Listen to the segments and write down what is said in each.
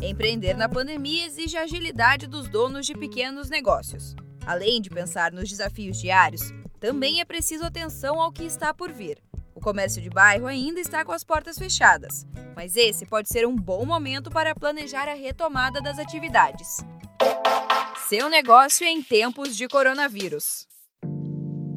Empreender na pandemia exige a agilidade dos donos de pequenos negócios. Além de pensar nos desafios diários, também é preciso atenção ao que está por vir. O comércio de bairro ainda está com as portas fechadas, mas esse pode ser um bom momento para planejar a retomada das atividades. Seu negócio em tempos de coronavírus.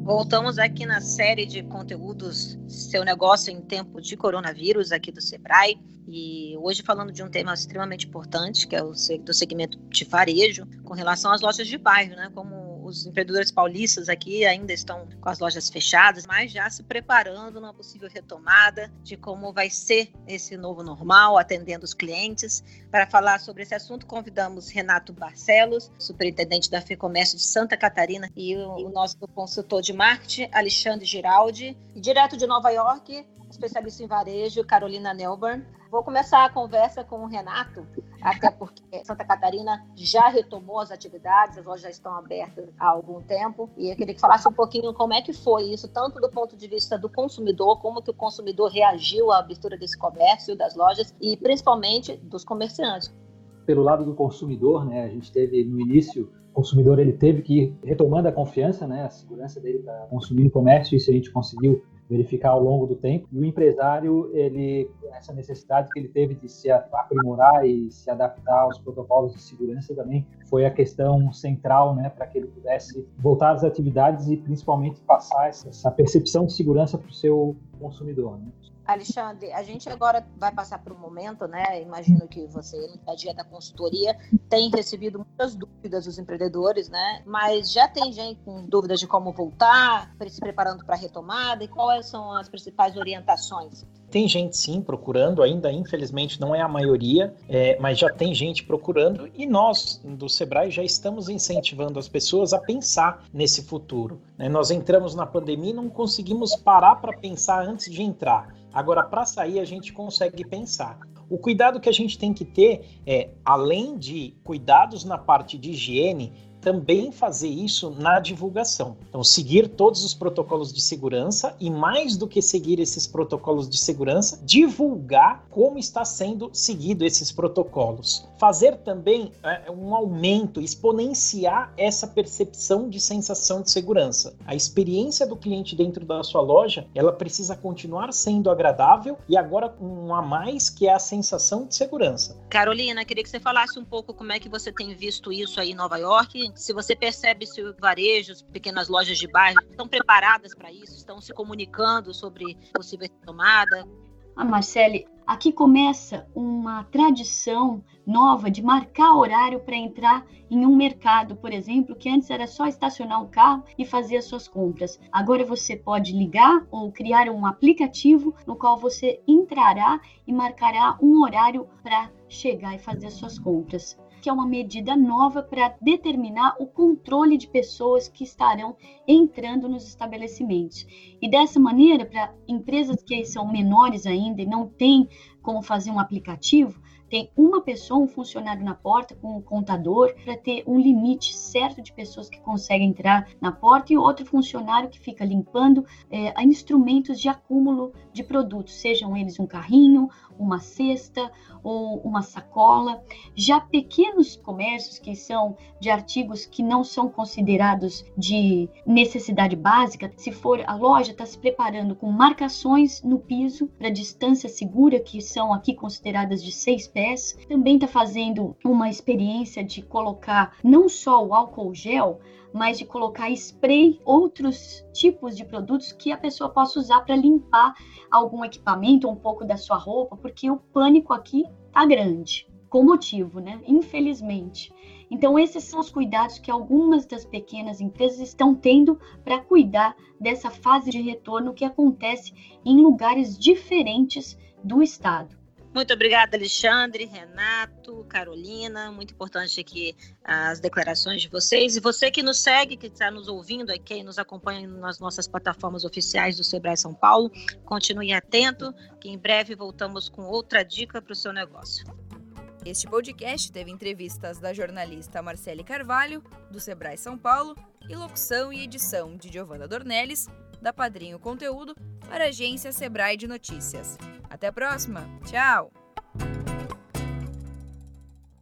Voltamos aqui na série de conteúdos Seu Negócio em Tempo de Coronavírus, aqui do Sebrae. E hoje falando de um tema extremamente importante, que é o do segmento de varejo, com relação às lojas de bairro, né? Como os empreendedores paulistas aqui ainda estão com as lojas fechadas, mas já se preparando numa possível retomada de como vai ser esse novo normal, atendendo os clientes. Para falar sobre esse assunto, convidamos Renato Barcelos, superintendente da FEComércio de Santa Catarina, e o, nosso consultor de marketing, Alexandre Giraldi, e direto de Nova York, especialista em varejo, Carolina Nelburn. Vou começar a conversa com o Renato, até porque Santa Catarina já retomou as atividades, as lojas já estão abertas há algum tempo, e eu queria que falasse um pouquinho como é que foi isso, tanto do ponto de vista do consumidor, como que o consumidor reagiu à abertura desse comércio, das lojas, e principalmente dos comerciantes. Pelo lado do consumidor, né, a gente teve no início o consumidor ele teve que ir retomando a confiança, né, a segurança dele para consumir no comércio, isso a gente conseguiu verificar ao longo do tempo. E o empresário, ele essa necessidade que ele teve de se aprimorar e se adaptar aos protocolos de segurança também foi a questão central, né, para que ele pudesse voltar às atividades e principalmente passar essa percepção de segurança para o seu consumidor. Né? Alexandre, a gente agora vai passar por um momento, né? Imagino que você, no dia da consultoria, tem recebido muitas dúvidas dos empreendedores, né? Mas já tem gente com dúvidas de como voltar, se preparando para a retomada e quais são as principais orientações? Tem gente sim procurando, ainda infelizmente não é a maioria, é, mas já tem gente procurando e nós do Sebrae já estamos incentivando as pessoas a pensar nesse futuro. Né? Nós entramos na pandemia e não conseguimos parar para pensar antes de entrar. Agora, para sair, a gente consegue pensar. O cuidado que a gente tem que ter é, além de cuidados na parte de higiene, também fazer isso na divulgação. Então, seguir todos os protocolos de segurança e, mais do que seguir esses protocolos de segurança, divulgar como está sendo seguido esses protocolos. Fazer também é, um aumento, exponenciar essa percepção de sensação de segurança. A experiência do cliente dentro da sua loja, ela precisa continuar sendo agradável e agora um a mais que é a sensação de segurança. Carolina, queria que você falasse um pouco como é que você tem visto isso aí em Nova York se você percebe se o varejo, as pequenas lojas de bairro estão preparadas para isso, estão se comunicando sobre possível tomada. A ah, Marcele, aqui começa uma tradição nova de marcar horário para entrar em um mercado, por exemplo, que antes era só estacionar o carro e fazer as suas compras. Agora você pode ligar ou criar um aplicativo no qual você entrará e marcará um horário para chegar e fazer as suas compras que é uma medida nova para determinar o controle de pessoas que estarão entrando nos estabelecimentos. E dessa maneira, para empresas que são menores ainda e não têm como fazer um aplicativo, tem uma pessoa, um funcionário na porta com um contador para ter um limite certo de pessoas que conseguem entrar na porta e outro funcionário que fica limpando é, instrumentos de acúmulo de produtos, sejam eles um carrinho, uma cesta ou uma sacola. Já pequenos comércios que são de artigos que não são considerados de necessidade básica, se for a loja está se preparando com marcações no piso para distância segura que são aqui consideradas de seis pés também está fazendo uma experiência de colocar não só o álcool gel, mas de colocar spray, outros tipos de produtos que a pessoa possa usar para limpar algum equipamento, um pouco da sua roupa, porque o pânico aqui tá grande, com motivo, né? Infelizmente. Então, esses são os cuidados que algumas das pequenas empresas estão tendo para cuidar dessa fase de retorno que acontece em lugares diferentes do estado. Muito obrigada, Alexandre, Renato, Carolina. Muito importante aqui as declarações de vocês. E você que nos segue, que está nos ouvindo aqui, nos acompanha nas nossas plataformas oficiais do Sebrae São Paulo, continue atento, que em breve voltamos com outra dica para o seu negócio. Este podcast teve entrevistas da jornalista Marcele Carvalho, do Sebrae São Paulo, e locução e edição de Giovanna Dornelles, da Padrinho Conteúdo, para a agência Sebrae de Notícias. Até a próxima. Tchau!